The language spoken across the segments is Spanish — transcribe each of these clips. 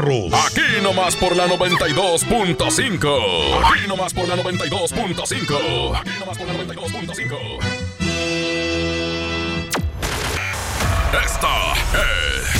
carros. Aquí nomás por la 92.5. Aquí nomás por la 92.5. Aquí nomás por la 92.5. Esta es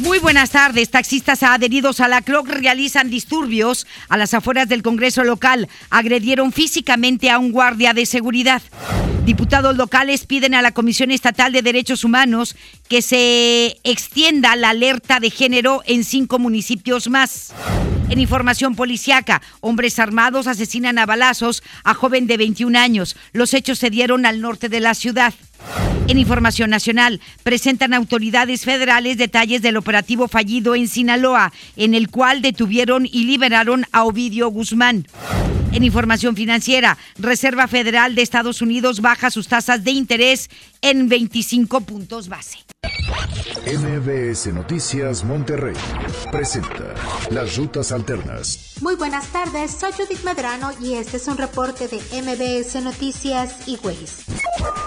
Muy buenas tardes. Taxistas adheridos a la CROC realizan disturbios a las afueras del Congreso local. Agredieron físicamente a un guardia de seguridad. Diputados locales piden a la Comisión Estatal de Derechos Humanos que se extienda la alerta de género en cinco municipios más. En información policiaca, hombres armados asesinan a balazos a joven de 21 años. Los hechos se dieron al norte de la ciudad. En información nacional, presentan autoridades federales detalles del operativo fallido en Sinaloa, en el cual detuvieron y liberaron a Ovidio Guzmán. En información financiera, Reserva Federal de Estados Unidos baja sus tasas de interés en 25 puntos base. MBS Noticias Monterrey presenta Las Rutas Alternas. Muy buenas tardes, soy Judith Medrano y este es un reporte de MBS Noticias y Ways.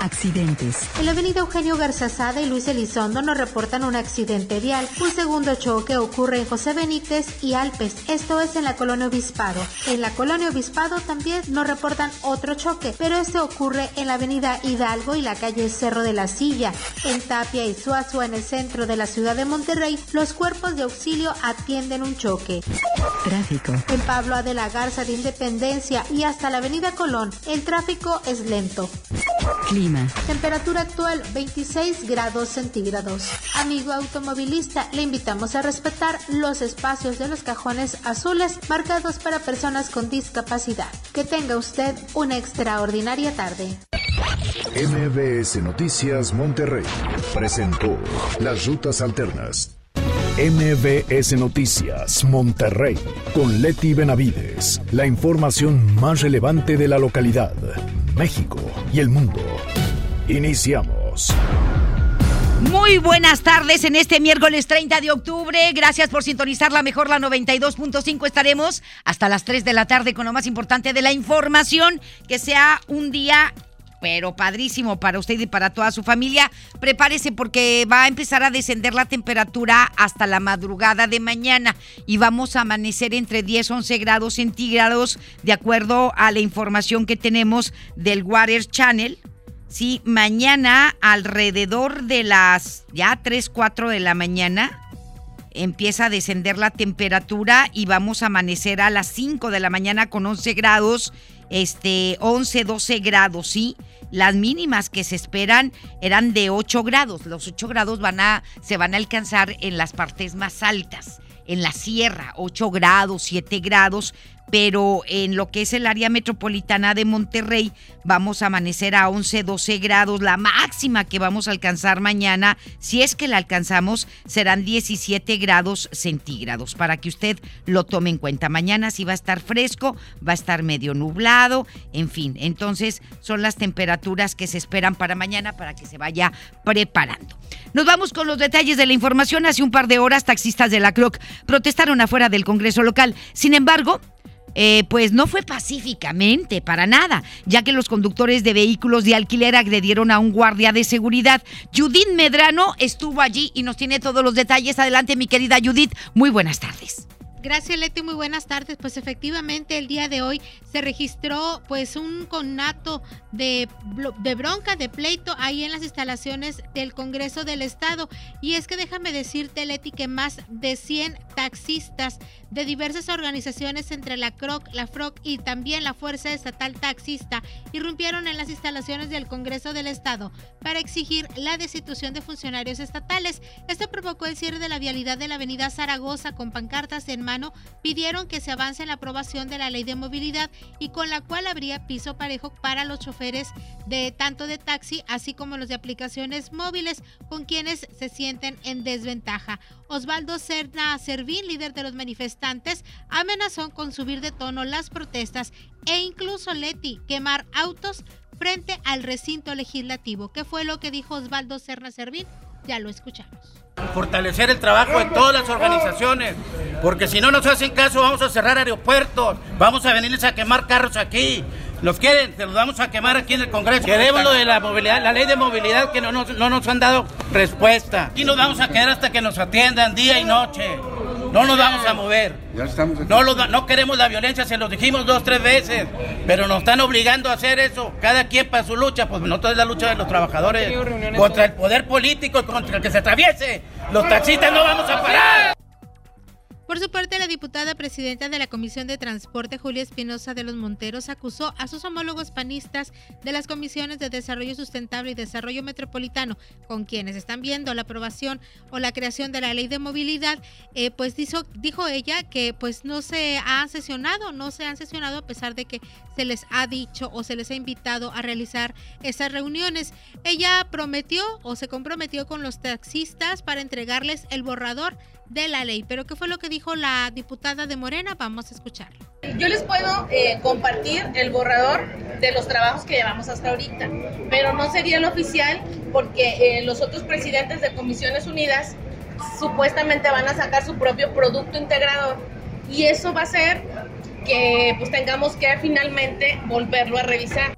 Accidentes. En la avenida Eugenio Garzazada y Luis Elizondo nos reportan un accidente vial. Un segundo choque ocurre en José Benítez y Alpes, esto es en la colonia Obispado. En la colonia Obispado también nos reportan otro choque, pero este ocurre en la avenida Hidalgo y la calle Cerro de la Silla. En Tapia y Suazua, en el centro de la ciudad de Monterrey, los cuerpos de auxilio atienden un choque. Tráfico. En Pablo A. de la Garza de Independencia y hasta la avenida Colón, el tráfico es lento. Clima. Temperatura actual 26 grados centígrados. Amigo automovilista, le invitamos a respetar los espacios de los cajones azules marcados para personas con discapacidad. Que tenga usted una extraordinaria tarde. MBS Noticias Monterrey presentó Las Rutas Alternas. MBS Noticias Monterrey con Leti Benavides. La información más relevante de la localidad, México y el mundo. Iniciamos. Muy buenas tardes en este miércoles 30 de octubre. Gracias por sintonizar la mejor, la 92.5. Estaremos hasta las 3 de la tarde con lo más importante de la información. Que sea un día pero padrísimo para usted y para toda su familia. Prepárese porque va a empezar a descender la temperatura hasta la madrugada de mañana y vamos a amanecer entre 10 y 11 grados centígrados de acuerdo a la información que tenemos del Water Channel. Sí, mañana alrededor de las ya 3, 4 de la mañana empieza a descender la temperatura y vamos a amanecer a las 5 de la mañana con 11 grados, este 11, 12 grados, ¿sí? Las mínimas que se esperan eran de 8 grados. Los 8 grados van a, se van a alcanzar en las partes más altas, en la sierra, 8 grados, 7 grados, pero en lo que es el área metropolitana de Monterrey vamos a amanecer a 11, 12 grados. La máxima que vamos a alcanzar mañana, si es que la alcanzamos, serán 17 grados centígrados, para que usted lo tome en cuenta. Mañana sí va a estar fresco, va a estar medio nublado, en fin. Entonces son las temperaturas que se esperan para mañana para que se vaya preparando. Nos vamos con los detalles de la información. Hace un par de horas, taxistas de la CROC protestaron afuera del Congreso local. Sin embargo, eh, pues no fue pacíficamente, para nada, ya que los conductores de vehículos de alquiler agredieron a un guardia de seguridad. Judith Medrano estuvo allí y nos tiene todos los detalles. Adelante, mi querida Judith. Muy buenas tardes. Gracias, Leti. Muy buenas tardes. Pues efectivamente el día de hoy se registró pues un conato de, de, bronca, de pleito ahí en las instalaciones del Congreso del Estado. Y es que déjame decirte, Leti, que más de 100 taxistas de diversas organizaciones entre la CROC, la FROC y también la Fuerza Estatal Taxista irrumpieron en las instalaciones del Congreso del Estado para exigir la destitución de funcionarios estatales. Esto provocó el cierre de la vialidad de la avenida Zaragoza con pancartas en mano, pidieron que se avance en la aprobación de la ley de movilidad y con la cual habría piso parejo para los choferes de tanto de taxi así como los de aplicaciones móviles con quienes se sienten en desventaja. Osvaldo Cerna Servín, líder de los manifestantes, amenazó con subir de tono las protestas e incluso Leti quemar autos frente al recinto legislativo. ¿Qué fue lo que dijo Osvaldo Cerna Servín? Ya lo escuchamos. Fortalecer el trabajo de todas las organizaciones, porque si no nos hacen caso vamos a cerrar aeropuertos, vamos a venirles a quemar carros aquí. Los quieren, se los vamos a quemar aquí en el Congreso. Queremos lo de la movilidad, la ley de movilidad que no nos, no nos han dado respuesta. Aquí nos vamos a quedar hasta que nos atiendan día y noche. No nos vamos a mover. No, lo- no queremos la violencia, se los dijimos dos, tres veces, pero nos están obligando a hacer eso. Cada quien para su lucha, pues no es la lucha de los trabajadores contra el poder político y contra el que se atraviese. Los taxistas no vamos a parar. Por su parte, la diputada presidenta de la Comisión de Transporte, Julia Espinosa de los Monteros, acusó a sus homólogos panistas de las comisiones de Desarrollo Sustentable y Desarrollo Metropolitano, con quienes están viendo la aprobación o la creación de la ley de movilidad, eh, pues dijo, ella que pues no se ha sesionado, no se han sesionado a pesar de que se les ha dicho o se les ha invitado a realizar esas reuniones. Ella prometió o se comprometió con los taxistas para entregarles el borrador de la ley. Pero ¿qué fue lo que dijo la diputada de Morena? Vamos a escucharlo. Yo les puedo eh, compartir el borrador de los trabajos que llevamos hasta ahorita, pero no sería el oficial porque eh, los otros presidentes de Comisiones Unidas supuestamente van a sacar su propio producto integrador y eso va a hacer que pues tengamos que finalmente volverlo a revisar.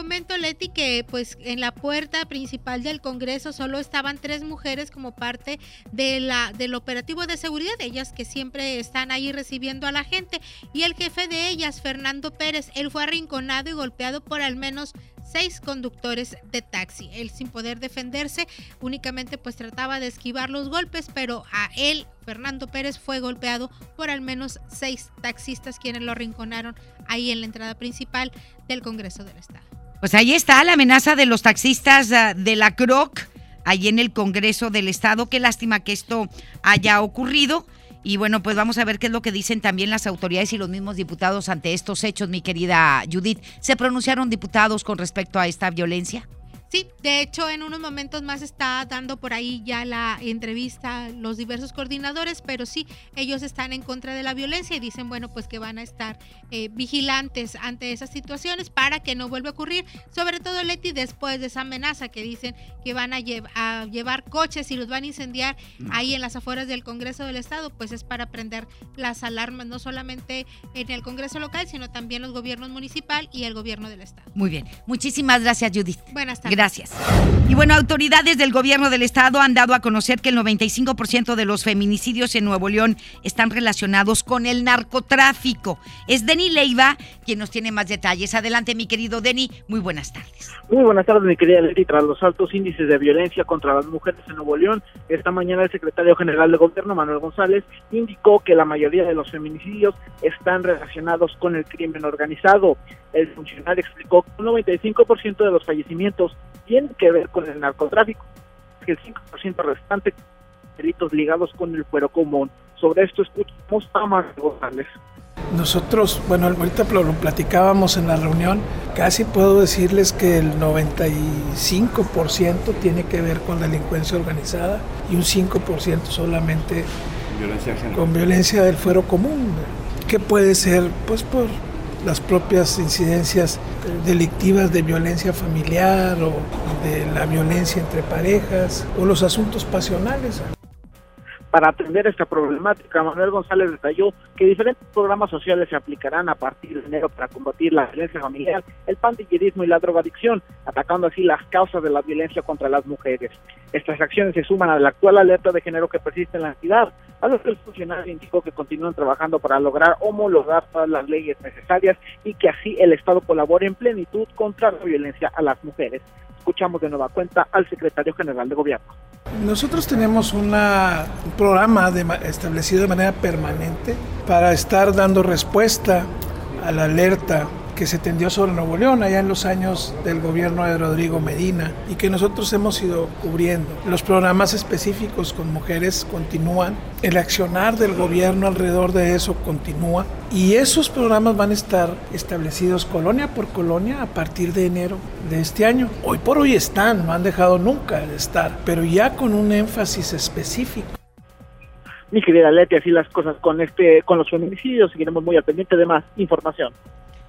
Comento, Leti, que pues en la puerta principal del Congreso solo estaban tres mujeres como parte de la, del operativo de seguridad, ellas que siempre están ahí recibiendo a la gente, y el jefe de ellas, Fernando Pérez, él fue arrinconado y golpeado por al menos seis conductores de taxi. Él sin poder defenderse, únicamente pues trataba de esquivar los golpes, pero a él, Fernando Pérez, fue golpeado por al menos seis taxistas quienes lo arrinconaron ahí en la entrada principal del Congreso del Estado. Pues ahí está la amenaza de los taxistas ah, de la CROC, ahí en el Congreso del Estado. Qué lástima que esto haya ocurrido. Y bueno, pues vamos a ver qué es lo que dicen también las autoridades y los mismos diputados ante estos hechos, mi querida Judith. ¿Se pronunciaron diputados con respecto a esta violencia? Sí, de hecho en unos momentos más está dando por ahí ya la entrevista los diversos coordinadores, pero sí, ellos están en contra de la violencia y dicen, bueno, pues que van a estar eh, vigilantes ante esas situaciones para que no vuelva a ocurrir, sobre todo Leti después de esa amenaza que dicen que van a, lle- a llevar coches y los van a incendiar ahí en las afueras del Congreso del Estado, pues es para prender las alarmas, no solamente en el Congreso local, sino también los gobiernos municipal y el gobierno del Estado. Muy bien. Muchísimas gracias, Judith. Buenas tardes. Gracias. Y bueno, autoridades del gobierno del estado han dado a conocer que el 95% de los feminicidios en Nuevo León están relacionados con el narcotráfico. Es Denny Leiva quien nos tiene más detalles. Adelante, mi querido Denny. Muy buenas tardes. Muy buenas tardes, mi querida Leti. Tras los altos índices de violencia contra las mujeres en Nuevo León, esta mañana el secretario general de gobierno, Manuel González, indicó que la mayoría de los feminicidios están relacionados con el crimen organizado. El funcionario explicó que un 95% de los fallecimientos tienen que ver con el narcotráfico, que el 5% restante delitos ligados con el fuero común. Sobre esto escuchamos a Manuel González. Nosotros, bueno, ahorita lo, lo platicábamos en la reunión, casi puedo decirles que el 95% tiene que ver con delincuencia organizada y un 5% solamente con violencia del fuero común, que puede ser pues por las propias incidencias delictivas de violencia familiar o de la violencia entre parejas o los asuntos pasionales. Para atender esta problemática, Manuel González detalló que diferentes programas sociales se aplicarán a partir de enero para combatir la violencia familiar, el pandillerismo y la drogadicción, atacando así las causas de la violencia contra las mujeres. Estas acciones se suman a la actual alerta de género que persiste en la entidad, a lo que el funcionario indicó que continúan trabajando para lograr homologar todas las leyes necesarias y que así el Estado colabore en plenitud contra la violencia a las mujeres. Escuchamos de nueva cuenta al secretario general de gobierno. Nosotros tenemos un programa establecido de manera permanente para estar dando respuesta a la alerta que se tendió sobre Nuevo León allá en los años del gobierno de Rodrigo Medina y que nosotros hemos ido cubriendo. Los programas específicos con mujeres continúan, el accionar del gobierno alrededor de eso continúa y esos programas van a estar establecidos colonia por colonia a partir de enero de este año. Hoy por hoy están, no han dejado nunca de estar, pero ya con un énfasis específico. Mi querida Leti, así las cosas con este, con los feminicidios, seguiremos muy al pendiente de más información.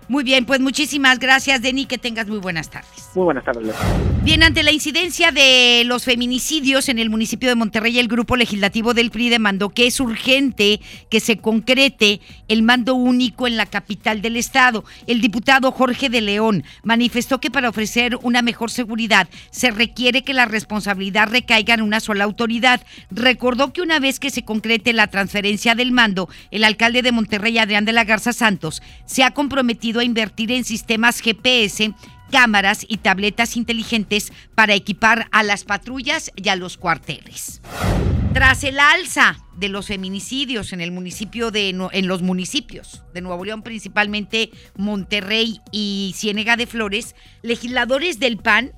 Muy bien, pues muchísimas gracias, Denny. Que tengas muy buenas tardes. Muy buenas tardes. Bien, ante la incidencia de los feminicidios en el municipio de Monterrey, el grupo legislativo del PRI demandó que es urgente que se concrete el mando único en la capital del estado. El diputado Jorge de León manifestó que para ofrecer una mejor seguridad se requiere que la responsabilidad recaiga en una sola autoridad. Recordó que una vez que se concrete la transferencia del mando, el alcalde de Monterrey, Adrián de la Garza Santos, se ha comprometido a invertir en sistemas GPS cámaras y tabletas inteligentes para equipar a las patrullas y a los cuarteles. Tras el alza de los feminicidios en el municipio de en los municipios de Nuevo León, principalmente Monterrey y Ciénega de Flores, legisladores del PAN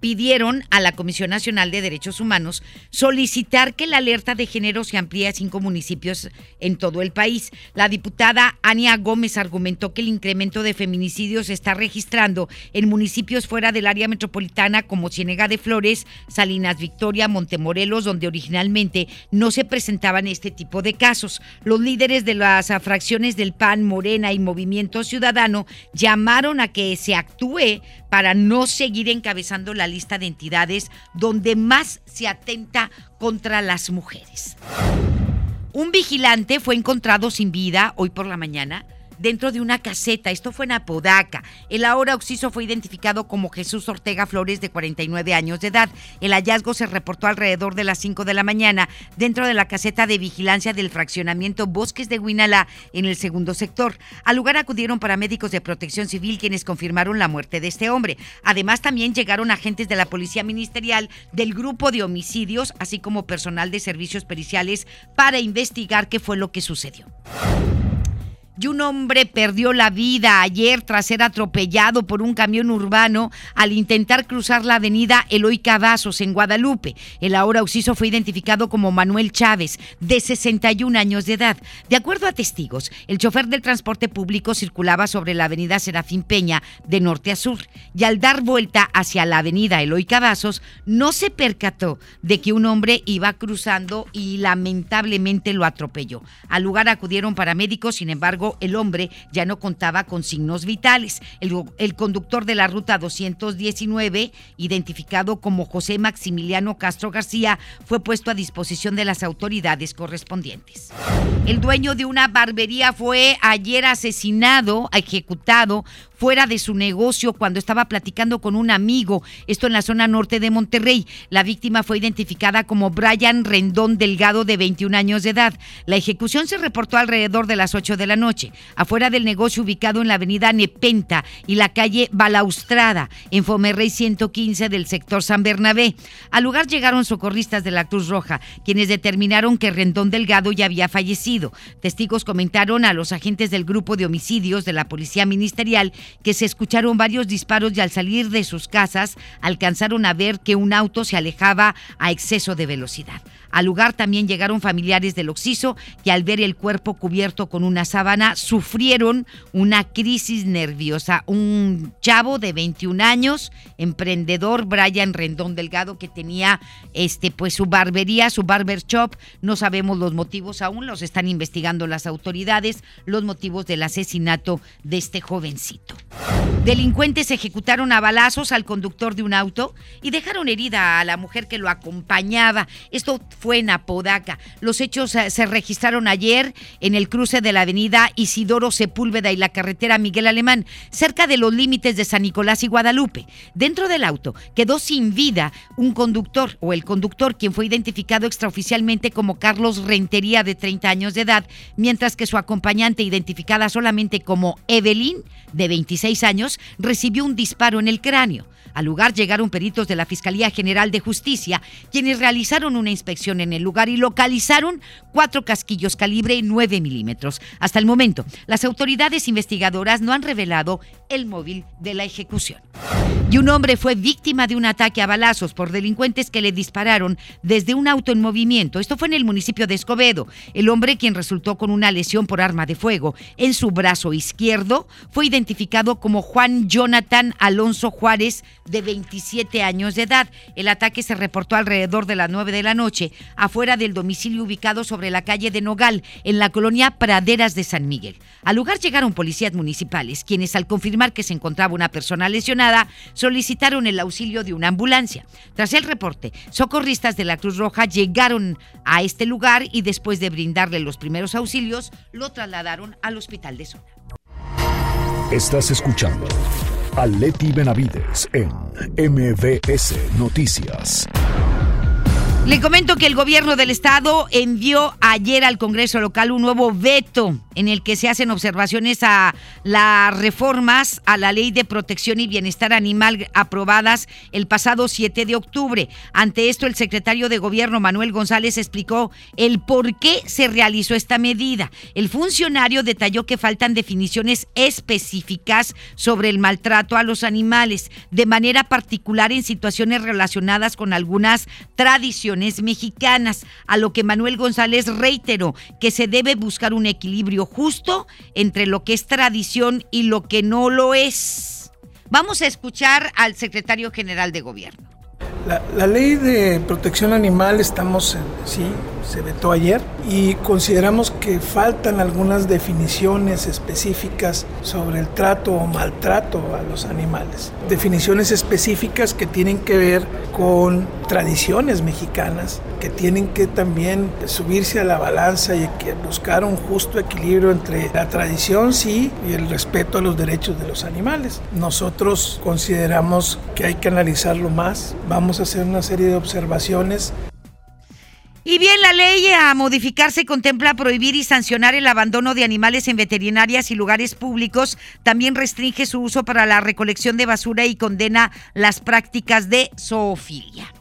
pidieron a la Comisión Nacional de Derechos Humanos solicitar que la alerta de género se amplíe a cinco municipios en todo el país. La diputada Ania Gómez argumentó que el incremento de feminicidios se está registrando en municipios fuera del área metropolitana como Ciénega de Flores, Salinas Victoria, Montemorelos, donde originalmente no se presentaban este tipo de casos. Los líderes de las fracciones del PAN, Morena y Movimiento Ciudadano llamaron a que se actúe para no seguir encabezando la lista de entidades donde más se atenta contra las mujeres. Un vigilante fue encontrado sin vida hoy por la mañana dentro de una caseta. Esto fue en Apodaca. El ahora occiso fue identificado como Jesús Ortega Flores, de 49 años de edad. El hallazgo se reportó alrededor de las 5 de la mañana dentro de la caseta de vigilancia del fraccionamiento Bosques de Huinala, en el segundo sector. Al lugar acudieron paramédicos de protección civil quienes confirmaron la muerte de este hombre. Además, también llegaron agentes de la Policía Ministerial del Grupo de Homicidios, así como personal de servicios periciales para investigar qué fue lo que sucedió y un hombre perdió la vida ayer tras ser atropellado por un camión urbano al intentar cruzar la avenida Eloy Cavazos en Guadalupe. El ahora occiso fue identificado como Manuel Chávez, de 61 años de edad. De acuerdo a testigos, el chofer del transporte público circulaba sobre la avenida Serafín Peña de norte a sur y al dar vuelta hacia la avenida Eloy Cavazos no se percató de que un hombre iba cruzando y lamentablemente lo atropelló. Al lugar acudieron paramédicos, sin embargo, el hombre ya no contaba con signos vitales. El, conductor de la ruta 219, identificado como José Maximiliano Castro García, fue puesto a disposición de las autoridades correspondientes. El dueño de una barbería fue ayer asesinado, ejecutado fuera de su negocio cuando estaba platicando con un amigo, esto en la zona norte de Monterrey. La víctima fue identificada como Brian Rendón Delgado de 21 años de edad. La ejecución se reportó alrededor de las 8 de la noche, afuera del negocio ubicado en la avenida Nepenta y la calle Balaustrada, en Fomerrey 115 del sector San Bernabé. Al lugar llegaron socorristas de la Cruz Roja, quienes determinaron que Rendón Delgado ya había fallecido. Testigos comentaron a los agentes del grupo de homicidios de la Policía Ministerial que se escucharon varios disparos y al salir de sus casas alcanzaron a ver que un auto se alejaba a exceso de velocidad. Al lugar también llegaron familiares del occiso que al ver el cuerpo cubierto con una sábana sufrieron una crisis nerviosa. Un chavo de 21 años, emprendedor, Brian Rendón Delgado, que tenía este pues su barbería, su barber shop. No sabemos los motivos aún, los están investigando las autoridades, los motivos del asesinato de este jovencito. Delincuentes ejecutaron a balazos al conductor de un auto y dejaron herida a la mujer que lo acompañaba. Esto fue en Apodaca. Los hechos eh, se registraron ayer en el cruce de la avenida Isidoro Sepúlveda y la carretera Miguel Alemán, cerca de los límites de San Nicolás y Guadalupe. Dentro del auto quedó sin vida un conductor o el conductor, quien fue identificado extraoficialmente como Carlos Rentería, de 30 años de edad, mientras que su acompañante, identificada solamente como Evelyn, de 26 años, recibió un disparo en el cráneo. Al lugar llegaron peritos de la Fiscalía General de Justicia, quienes realizaron una inspección en el lugar y localizaron cuatro casquillos calibre 9 milímetros. Hasta el momento, las autoridades investigadoras no han revelado el móvil de la ejecución. Y un hombre fue víctima de un ataque a balazos por delincuentes que le dispararon desde un auto en movimiento. Esto fue en el municipio de Escobedo. El hombre, quien resultó con una lesión por arma de fuego en su brazo izquierdo, fue identificado como Juan Jonathan Alonso Juárez, de 27 años de edad. El ataque se reportó alrededor de las 9 de la noche, afuera del domicilio ubicado sobre la calle de Nogal, en la colonia Praderas de San Miguel. Al lugar llegaron policías municipales, quienes al confirmar que se encontraba una persona lesionada, solicitaron el auxilio de una ambulancia. Tras el reporte, socorristas de la Cruz Roja llegaron a este lugar y después de brindarle los primeros auxilios, lo trasladaron al hospital de zona. Estás escuchando a Leti Benavides en MBS Noticias. Le comento que el gobierno del estado envió ayer al Congreso local un nuevo veto en el que se hacen observaciones a las reformas a la Ley de Protección y Bienestar Animal aprobadas el pasado 7 de octubre. Ante esto, el secretario de Gobierno Manuel González explicó el por qué se realizó esta medida. El funcionario detalló que faltan definiciones específicas sobre el maltrato a los animales, de manera particular en situaciones relacionadas con algunas tradiciones mexicanas, a lo que Manuel González reiteró que se debe buscar un equilibrio justo entre lo que es tradición y lo que no lo es. Vamos a escuchar al secretario general de gobierno. La, ley de protección animal estamos, en, sí, se vetó ayer y consideramos que faltan algunas definiciones específicas sobre el trato o maltrato a los animales. Definiciones específicas que tienen que ver con tradiciones mexicanas, que tienen que también subirse a la balanza y que buscar un justo equilibrio entre la tradición, sí, y el respeto a los derechos de los animales. Nosotros consideramos que hay que analizarlo más. Vamos a hacer una serie de observaciones y bien, la ley a modificarse contempla prohibir y sancionar el abandono de animales en veterinarias y lugares públicos. También restringe su uso para la recolección de basura y condena las prácticas de zoofilia.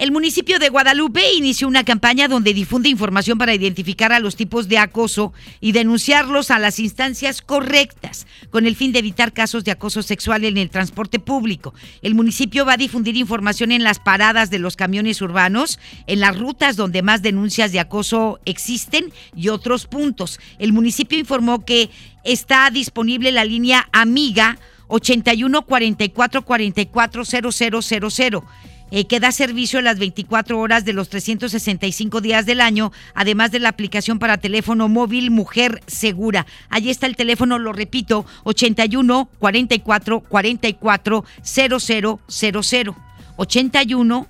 El municipio de Guadalupe inició una campaña donde difunde información para identificar a los tipos de acoso y denunciarlos a las instancias correctas, con el fin de evitar casos de acoso sexual en el transporte público. El municipio va a difundir información en las paradas de los camiones urbanos, en las rutas donde más denuncias de acoso existen y otros puntos. El municipio informó que está disponible la línea Amiga 81 44 44 0000 eh, que da servicio a las 24 horas de los 365 días del año, además de la aplicación para teléfono móvil Mujer Segura. Allí está el teléfono, lo repito, 81 44 44 0000. 81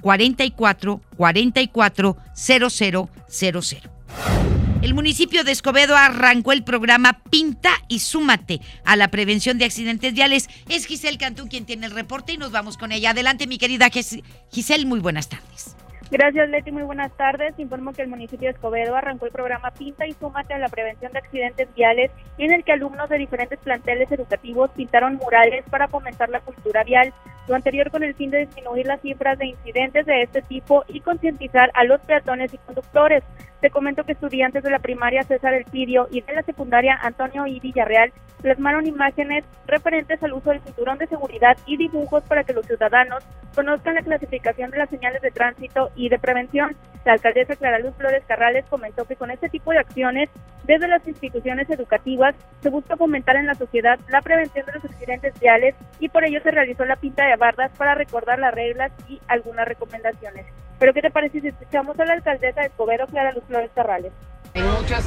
44 44 0000. El municipio de Escobedo arrancó el programa Pinta y Súmate a la prevención de accidentes viales. Es Giselle Cantú quien tiene el reporte y nos vamos con ella. Adelante, mi querida Giselle, muy buenas tardes. Gracias, Leti. Muy buenas tardes. Informo que el municipio de Escobedo arrancó el programa Pinta y Súmate a la prevención de accidentes viales, en el que alumnos de diferentes planteles educativos pintaron murales para fomentar la cultura vial. Lo anterior con el fin de disminuir las cifras de incidentes de este tipo y concientizar a los peatones y conductores. Te comento que estudiantes de la primaria César El Pidio y de la secundaria Antonio I. Villarreal plasmaron imágenes referentes al uso del cinturón de seguridad y dibujos para que los ciudadanos conozcan la clasificación de las señales de tránsito y de prevención. La alcaldesa Clara Luz Flores Carrales comentó que con este tipo de acciones, desde las instituciones educativas, se busca fomentar en la sociedad la prevención de los accidentes viales y por ello se realizó la pinta de bardas para recordar las reglas y algunas recomendaciones. Pero ¿qué te parece si escuchamos a la alcaldesa de Escobedo, Clara Luz Flores Carrales? Hay muchas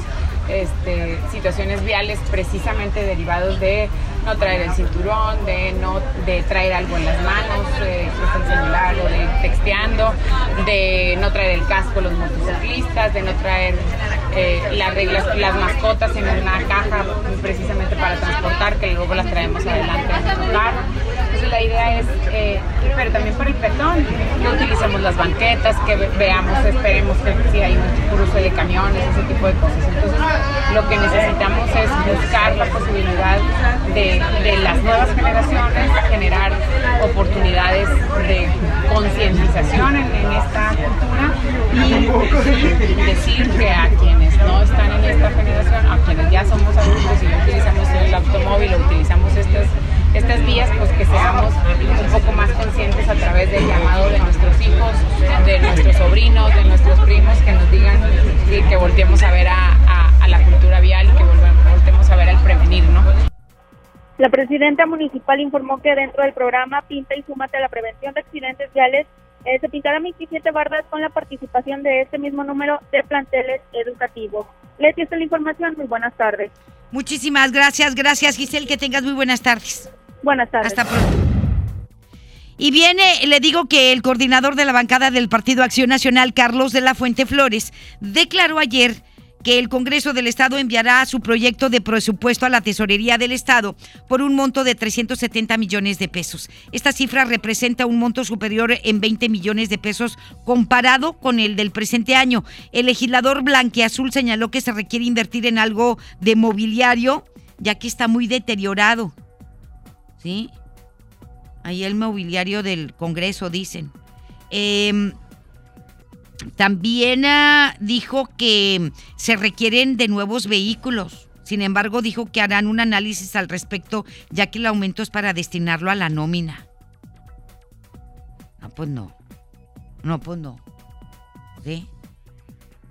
este, situaciones viales precisamente derivados de no traer el cinturón, de no de traer algo en las manos, eh, el celular o de texteando, de no traer el casco los motociclistas, de no traer eh, las reglas, las mascotas en una caja precisamente para transportar, que luego las traemos adelante en nuestro carro Entonces la idea es, eh, pero también para el peatón, que utilicemos las banquetas, que veamos, esperemos que si hay un cruce de camiones, ese Entonces lo que necesitamos es buscar la posibilidad de, las nuevas generaciones, generar oportunidades de concientización en, en, esta cultura y decir que a quienes no están en esta generación, a quienes ya somos adultos y no utilizamos el automóvil o utilizamos estas estas vías, pues que seamos un poco más conscientes a través del llamado de nuestros hijos, de nuestros sobrinos, de nuestros primos, que nos digan y que volteemos a ver a, a, la cultura vial y que volvemos a ver al prevenir, ¿no? La presidenta municipal informó que dentro del programa Pinta y Súmate a la Prevención de Accidentes Viales eh, se pintarán 27 bardas con la participación de este mismo número de planteles educativos. Leti, esta es la información. Muy buenas tardes. Muchísimas gracias. Gracias, Giselle. Que tengas muy buenas tardes. Buenas tardes. Hasta pronto. Y viene, le digo que el coordinador de la bancada del Partido Acción Nacional, Carlos de la Fuente Flores, declaró ayer que el Congreso del Estado enviará su proyecto de presupuesto a la Tesorería del Estado por un monto de 370 millones de pesos. Esta cifra representa un monto superior en 20 millones de pesos comparado con el del presente año. El legislador Blanquiazul señaló que se requiere invertir en algo de mobiliario, ya que está muy deteriorado. ¿Sí? Ahí el mobiliario del Congreso, dicen. Eh, también ah, dijo que se requieren de nuevos vehículos. Sin embargo, dijo que harán un análisis al respecto, ya que el aumento es para destinarlo a la nómina. No, pues no. No, pues no. ¿Sí?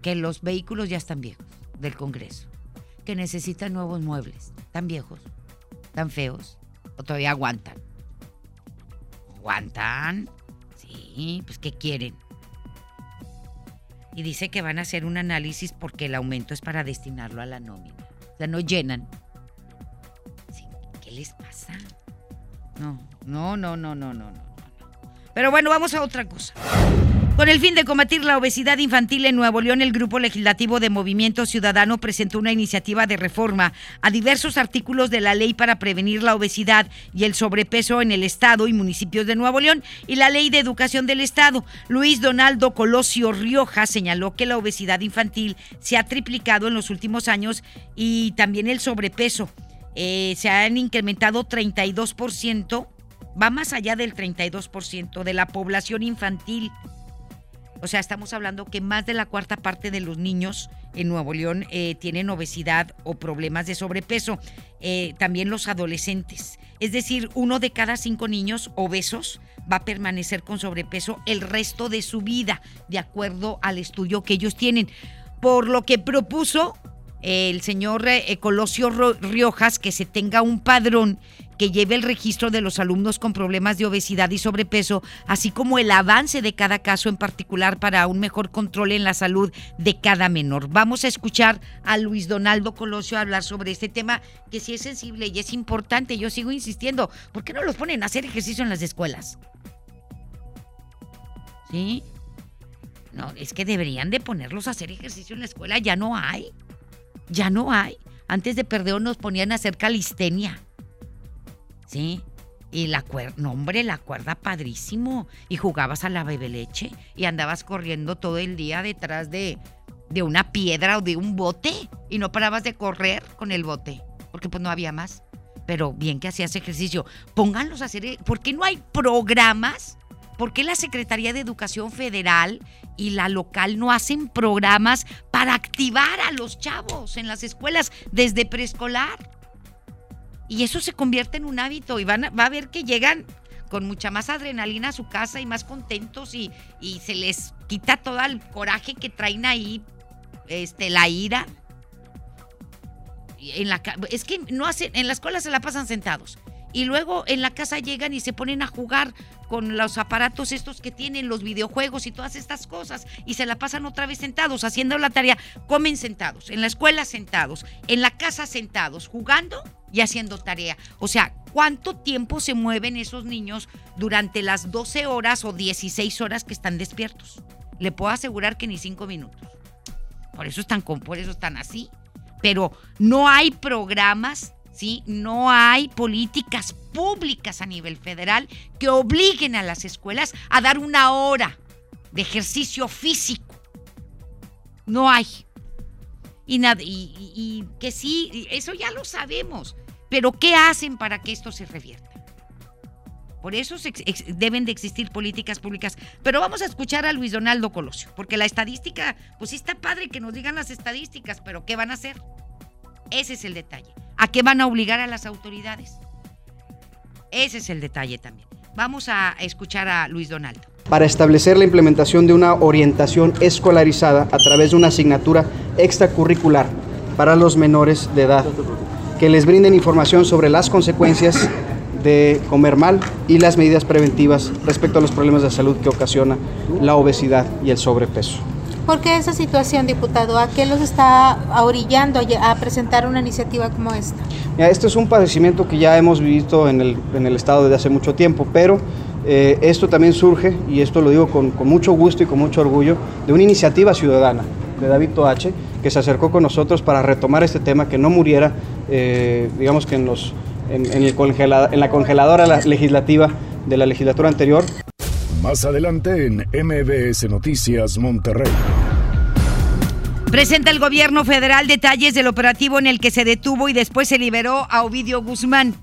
Que los vehículos ya están viejos del Congreso. Que necesitan nuevos muebles. Tan viejos, tan feos. Todavía aguantan. ¿Aguantan? Sí, pues ¿qué quieren? y dice que van a hacer un análisis porque el aumento es para destinarlo a la nómina. O sea, no llenan. ¿Qué les pasa? No, no, no, no, no, no, no. Pero bueno, vamos a otra cosa. Con el fin de combatir la obesidad infantil en Nuevo León, el Grupo Legislativo de Movimiento Ciudadano presentó una iniciativa de reforma a diversos artículos de la ley para prevenir la obesidad y el sobrepeso en el Estado y municipios de Nuevo León y la ley de educación del Estado. Luis Donaldo Colosio Rioja señaló que la obesidad infantil se ha triplicado en los últimos años y también el sobrepeso. Eh, se han incrementado 32%, va más allá del 32% de la población infantil. O sea, estamos hablando que más de la cuarta parte de los niños en Nuevo León eh, tienen obesidad o problemas de sobrepeso. Eh, también los adolescentes. Es decir, uno de cada cinco niños obesos va a permanecer con sobrepeso el resto de su vida, de acuerdo al estudio que ellos tienen. Por lo que propuso el señor eh, Colosio Riojas que se tenga un padrón que lleve el registro de los alumnos con problemas de obesidad y sobrepeso, así como el avance de cada caso en particular para un mejor control en la salud de cada menor. Vamos a escuchar a Luis Donaldo Colosio hablar sobre este tema que sí es sensible y es importante. Yo sigo insistiendo, ¿por qué no los ponen a hacer ejercicio en las escuelas? ¿Sí? No, es que deberían de ponerlos a hacer ejercicio en la escuela, ya no hay. Ya no hay. Antes de perder nos ponían a hacer calistenia. ¿sí? Y la cuerda, no hombre, la cuerda padrísimo. Y jugabas a la bebe leche y andabas corriendo todo el día detrás de, de una piedra o de un bote y no parabas de correr con el bote, porque pues no había más. Pero bien que hacías ejercicio. Pónganlos a hacer, ¿por qué no hay programas? ¿Por qué la Secretaría de Educación Federal y la local no hacen programas para activar a los chavos en las escuelas desde preescolar? Y eso se convierte en un hábito y van va a ver que llegan con mucha más adrenalina a su casa y más contentos y, y se les quita todo el coraje que traen ahí, este, la ira. En la, es que no hacen, en la escuela se la pasan sentados y luego en la casa llegan y se ponen a jugar con los aparatos estos que tienen, los videojuegos y todas estas cosas, y se la pasan otra vez sentados, haciendo la tarea, comen sentados, en la escuela sentados, en la casa sentados, jugando y haciendo tarea. O sea, ¿cuánto tiempo se mueven esos niños durante las 12 horas o 16 horas que están despiertos? Le puedo asegurar que ni 5 minutos. Por eso están, por eso están así. Pero no hay programas ¿sí? No hay políticas públicas a nivel federal que obliguen a las escuelas a dar una hora de ejercicio físico. No hay. Y, y, y- que sí, eso ya lo sabemos. Pero ¿qué hacen para que esto se revierta? Por eso deben de existir políticas públicas. Pero vamos a escuchar a Luis Donaldo Colosio, porque la estadística, pues sí está padre que nos digan las estadísticas, pero ¿qué van a hacer? Ese es el detalle. ¿A qué van a obligar a las autoridades? Ese es el detalle también. Vamos a escuchar a Luis Donaldo. para establecer la implementación de una orientación escolarizada a través de una asignatura extracurricular para los menores de edad, que les brinden información sobre las consecuencias de comer mal y las medidas preventivas respecto a los problemas de salud que ocasiona la obesidad y el sobrepeso. ¿Por qué esa situación, diputado? ¿A qué los está orillando a presentar una iniciativa como esta? Mira, este es un padecimiento que ya hemos visto en el, en el Estado desde hace mucho tiempo, pero eh, esto también surge, y esto lo digo con, mucho gusto y con mucho orgullo, de una iniciativa ciudadana de David Toache, que se acercó con nosotros para retomar este tema, que no muriera, eh, digamos que en, los, en, en el en la congeladora la- legislativa de la legislatura anterior, Más adelante en MBS Noticias Monterrey. Presenta el gobierno federal detalles del operativo en el que se detuvo y después se liberó a Ovidio Guzmán.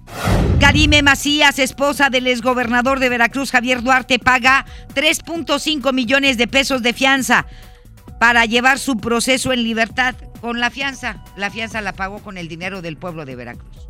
Karime Macías, esposa del exgobernador de Veracruz, Javier Duarte, paga 3.5 millones de pesos de fianza para llevar su proceso en libertad con la fianza. La fianza la pagó con el dinero del pueblo de Veracruz.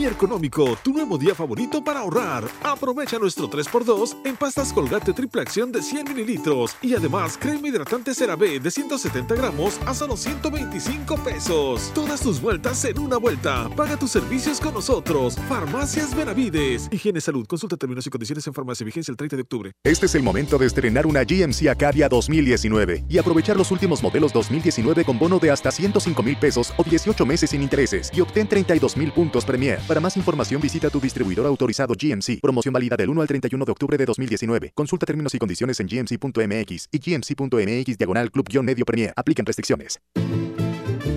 Mi Económico, tu nuevo día favorito para ahorrar. Aprovecha nuestro 3x2 en pastas Colgate triple acción de 100 mililitros. Y además, crema hidratante CeraVe de 170 gramos a solo 125 pesos. Todas tus vueltas en una vuelta. Paga tus servicios con nosotros. Farmacias Benavides. Higiene Salud. Consulta términos y condiciones en farmacia. Vigencia el 30 de octubre. Este es el momento de estrenar una GMC Acadia 2019 y aprovechar los últimos modelos 2019 con bono de hasta 105 mil pesos o 18 meses sin intereses y obtén 32 mil puntos Premier. Para más información visita tu distribuidor autorizado GMC. Promoción válida del 1 al 31 de octubre de 2019. Consulta términos y condiciones en gmc.mx y gmc.mx diagonal club-medio Premier. Aplican restricciones.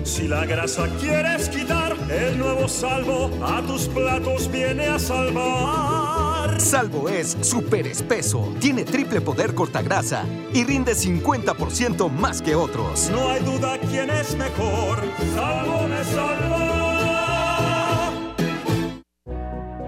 Si la grasa quieres quitar, el nuevo salvo a tus platos viene a salvar. Salvo es súper espeso, tiene triple poder cortagrasa y rinde 50% más que otros. No hay duda quién es mejor. Salvo me salva.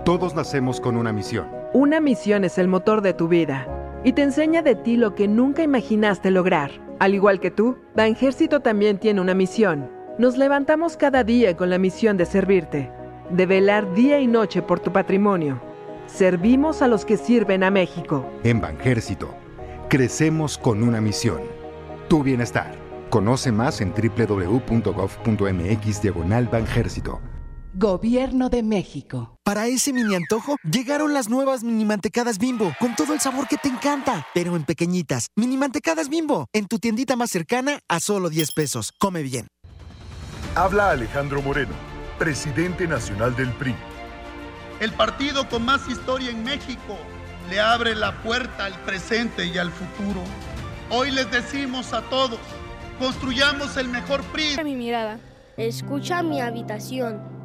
Todos nacemos con una misión. Una misión es el motor de tu vida y te enseña de ti lo que nunca imaginaste lograr. Al igual que tú, Banjército también tiene una misión. Nos levantamos cada día con la misión de servirte, de velar día y noche por tu patrimonio. Servimos a los que sirven a México. En Banjército, crecemos con una misión. Tu bienestar. Conoce más en www.gov.mx diagonal Banjército. Gobierno de México. Para ese mini antojo, llegaron las nuevas mini mantecadas bimbo, con todo el sabor que te encanta, pero en pequeñitas. Mini mantecadas bimbo, en tu tiendita más cercana a solo 10 pesos. Come bien. Habla Alejandro Moreno, presidente nacional del PRI. El partido con más historia en México le abre la puerta al presente y al futuro. Hoy les decimos a todos, construyamos el mejor PRI. mi mirada. Escucha mi habitación.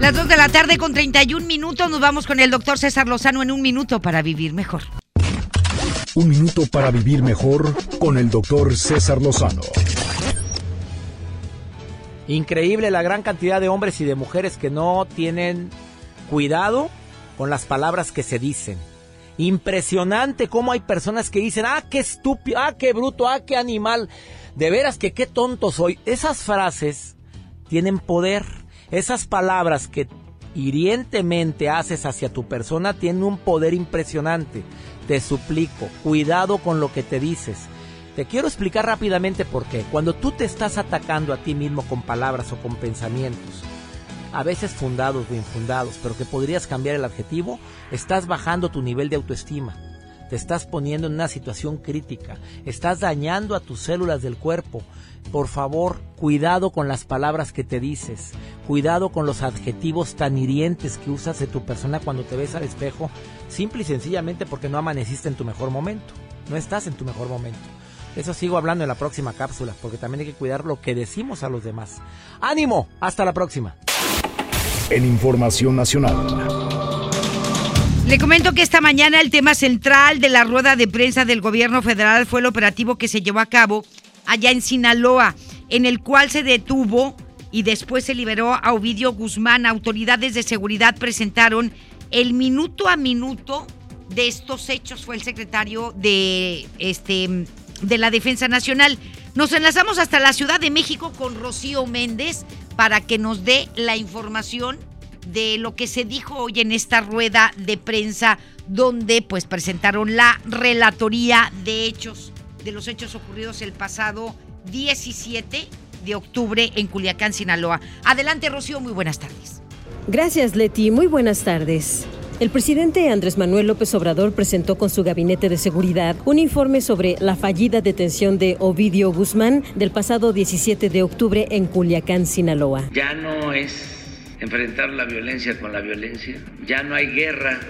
Las 2 de la tarde con 31 minutos nos vamos con el doctor César Lozano en un minuto para vivir mejor. Un minuto para vivir mejor con el doctor César Lozano. Increíble la gran cantidad de hombres y de mujeres que no tienen cuidado con las palabras que se dicen. Impresionante cómo hay personas que dicen, ah, qué estúpido, ah, qué bruto, ah, qué animal. De veras que qué tonto soy. Esas frases tienen poder esas palabras que hirientemente haces hacia tu persona tienen un poder impresionante. Te suplico, cuidado con lo que te dices. Te quiero explicar rápidamente por qué. Cuando tú te estás atacando a ti mismo con palabras o con pensamientos, a veces fundados o infundados, pero que podrías cambiar el adjetivo, estás bajando tu nivel de autoestima. Te estás poniendo en una situación crítica. Estás dañando a tus células del cuerpo por favor, cuidado con las palabras que te dices, cuidado con los adjetivos tan hirientes que usas de tu persona cuando te ves al espejo, simple y sencillamente porque no amaneciste en tu mejor momento, no estás en tu mejor momento. Eso sigo hablando en la próxima cápsula, porque también hay que cuidar lo que decimos a los demás. ¡Ánimo! Hasta la próxima. En Información Nacional. Le comento que esta mañana el tema central de la rueda de prensa del gobierno federal fue el operativo que se llevó a cabo allá en Sinaloa, en el cual se detuvo y después se liberó a Ovidio Guzmán. Autoridades de seguridad presentaron el minuto a minuto de estos hechos. Fue el secretario de, este, de la Defensa Nacional. Nos enlazamos hasta la Ciudad de México con Rocío Méndez para que nos dé la información de lo que se dijo hoy en esta rueda de prensa donde pues presentaron la relatoría de hechos de los hechos ocurridos el pasado 17 de octubre en Culiacán, Sinaloa. Adelante, Rocío, muy buenas tardes. Gracias, Leti. Muy buenas tardes. El presidente Andrés Manuel López Obrador presentó con su gabinete de seguridad un informe sobre la fallida detención de Ovidio Guzmán del pasado 17 de octubre en Culiacán, Sinaloa. Ya no es enfrentar la violencia con la violencia, ya no hay guerra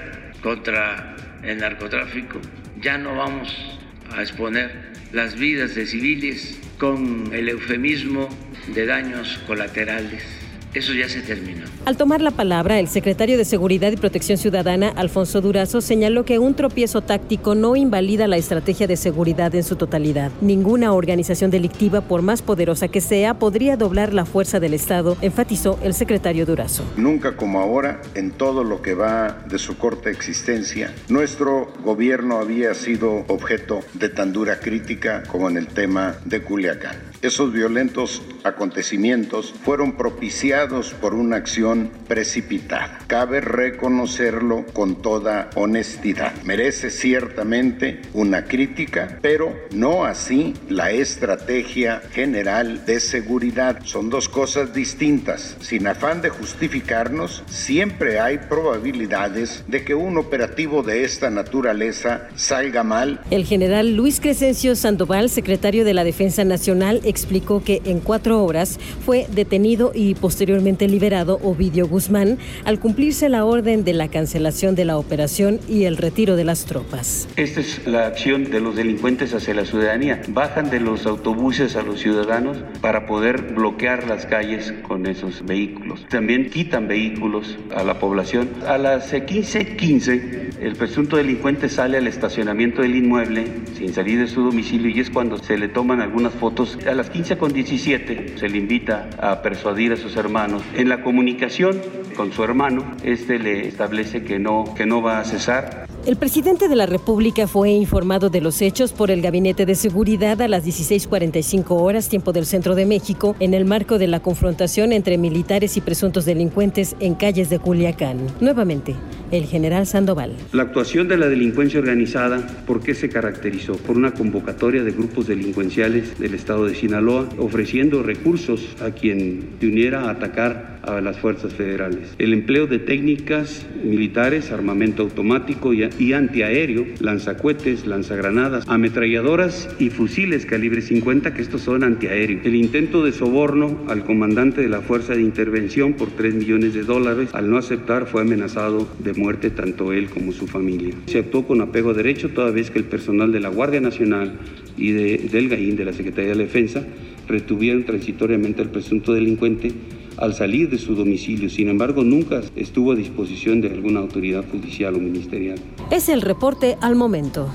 contra el narcotráfico, ya no vamos a exponer las vidas de civiles con el eufemismo de daños colaterales eso ya se terminó. Al tomar la palabra, el secretario de Seguridad y Protección Ciudadana, Alfonso Durazo, señaló que un tropiezo táctico no invalida la estrategia de seguridad en su totalidad. Ninguna organización delictiva, por más poderosa que sea, podría doblar la fuerza del Estado, enfatizó el secretario Durazo. Nunca como ahora, en todo lo que va de su corta existencia, nuestro gobierno había sido objeto de tan dura crítica como en el tema de Culiacán. Esos violentos acontecimientos fueron propiciados por una acción precipitada. Cabe reconocerlo con toda honestidad. Merece ciertamente una crítica, pero no así la estrategia general de seguridad. Son dos cosas distintas. Sin afán de justificarnos, siempre hay probabilidades de que un operativo de esta naturaleza salga mal. El general Luis Crescencio Sandoval, secretario de la Defensa Nacional, explicó que en cuatro horas fue detenido y posteriormente liberado Ovidio Guzmán al cumplirse la orden de la cancelación de la operación y el retiro de las tropas. Esta es la acción de los delincuentes hacia la ciudadanía. Bajan de los autobuses a los ciudadanos para poder bloquear las calles con esos vehículos. También quitan vehículos a la población. A las 15:15 el presunto delincuente sale al estacionamiento del inmueble sin salir de su domicilio y es cuando se le toman algunas fotos. A las 15 con 17 se le invita a persuadir a sus hermanos. En la comunicación con su hermano, este le establece que no, que no va a cesar. El presidente de la República fue informado de los hechos por el Gabinete de Seguridad a las 16:45 horas tiempo del Centro de México en el marco de la confrontación entre militares y presuntos delincuentes en calles de Culiacán. Nuevamente, el general Sandoval. La actuación de la delincuencia organizada, ¿por qué se caracterizó? Por una convocatoria de grupos delincuenciales del estado de Sinaloa ofreciendo recursos a quien se uniera a atacar a las fuerzas federales. El empleo de técnicas militares, armamento automático y, y antiaéreo, lanzacuetes, lanzagranadas, ametralladoras y fusiles calibre 50, que estos son antiaéreos. El intento de soborno al comandante de la Fuerza de Intervención por 3 millones de dólares, al no aceptar fue amenazado de muerte tanto él como su familia. Se actuó con apego a derecho toda vez que el personal de la Guardia Nacional y de, del GAIN, de la Secretaría de Defensa, retuvieron transitoriamente al presunto delincuente al salir de su domicilio. Sin embargo, nunca estuvo a disposición de alguna autoridad judicial o ministerial. Es el reporte al momento.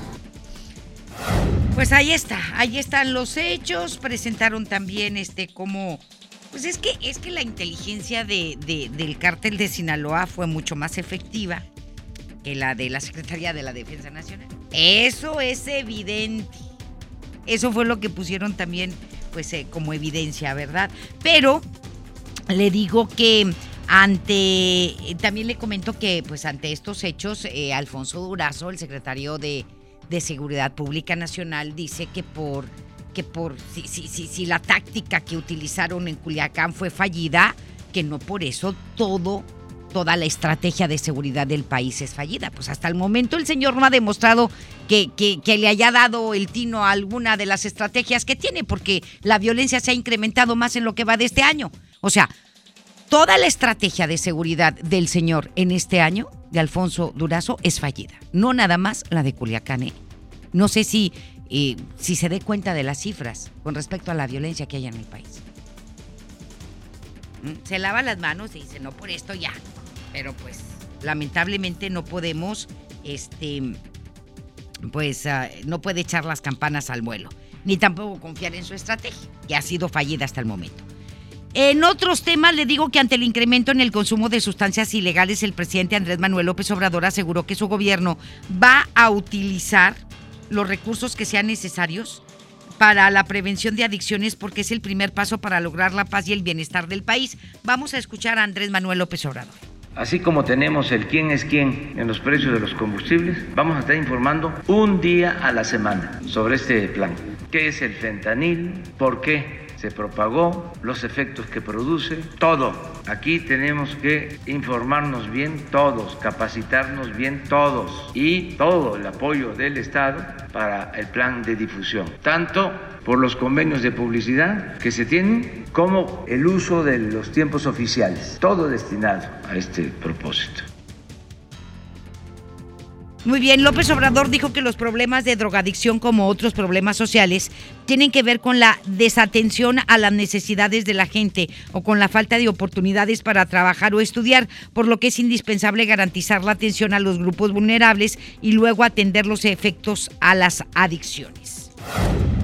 Pues ahí está, ahí están los hechos. Presentaron también este como. Pues es que, es que la inteligencia de, de, del cártel de Sinaloa fue mucho más efectiva que la de la Secretaría de la Defensa Nacional. Eso es evidente. Eso fue lo que pusieron también, pues, eh, como evidencia, ¿verdad? Pero le digo que ante, también le comento que pues ante estos hechos, eh, Alfonso Durazo, el secretario de, de, Seguridad Pública Nacional, dice que por, que por si, si, si, si la táctica que utilizaron en Culiacán fue fallida, que no por eso todo toda la estrategia de seguridad del país es fallida. Pues hasta el momento el señor no ha demostrado que, que, que, le haya dado el tino a alguna de las estrategias que tiene, porque la violencia se ha incrementado más en lo que va de este año. O sea, toda la estrategia de seguridad del señor en este año, de Alfonso Durazo, es fallida. No nada más la de Culiacán. ¿eh? No sé si, eh, si se dé cuenta de las cifras con respecto a la violencia que hay en el país. ¿Mm? Se lava las manos y dice, no, por esto ya. Pero pues, lamentablemente no podemos, este, pues, uh, no puede echar las campanas al vuelo. Ni tampoco confiar en su estrategia, que ha sido fallida hasta el momento. En otros temas, le digo que ante el incremento en el consumo de sustancias ilegales, el presidente Andrés Manuel López Obrador aseguró que su gobierno va a utilizar los recursos que sean necesarios para la prevención de adicciones porque es el primer paso para lograr la paz y el bienestar del país. Vamos a escuchar a Andrés Manuel López Obrador. Así como tenemos el quién es quién en los precios de los combustibles, vamos a estar informando un día a la semana sobre este plan. ¿Qué es el fentanil? ¿Por qué? Propagó, los efectos que produce, todo. Aquí tenemos que informarnos bien todos, capacitarnos bien todos y todo el apoyo del Estado para el plan de difusión, tanto por los convenios de publicidad que se tienen como el uso de los tiempos oficiales, todo destinado a este propósito. Muy bien, López Obrador dijo que los problemas de drogadicción, como otros problemas sociales, tienen que ver con la desatención a las necesidades de la gente o con la falta de oportunidades para trabajar o estudiar, por lo que es indispensable garantizar la atención a los grupos vulnerables y luego atender los efectos a las adicciones.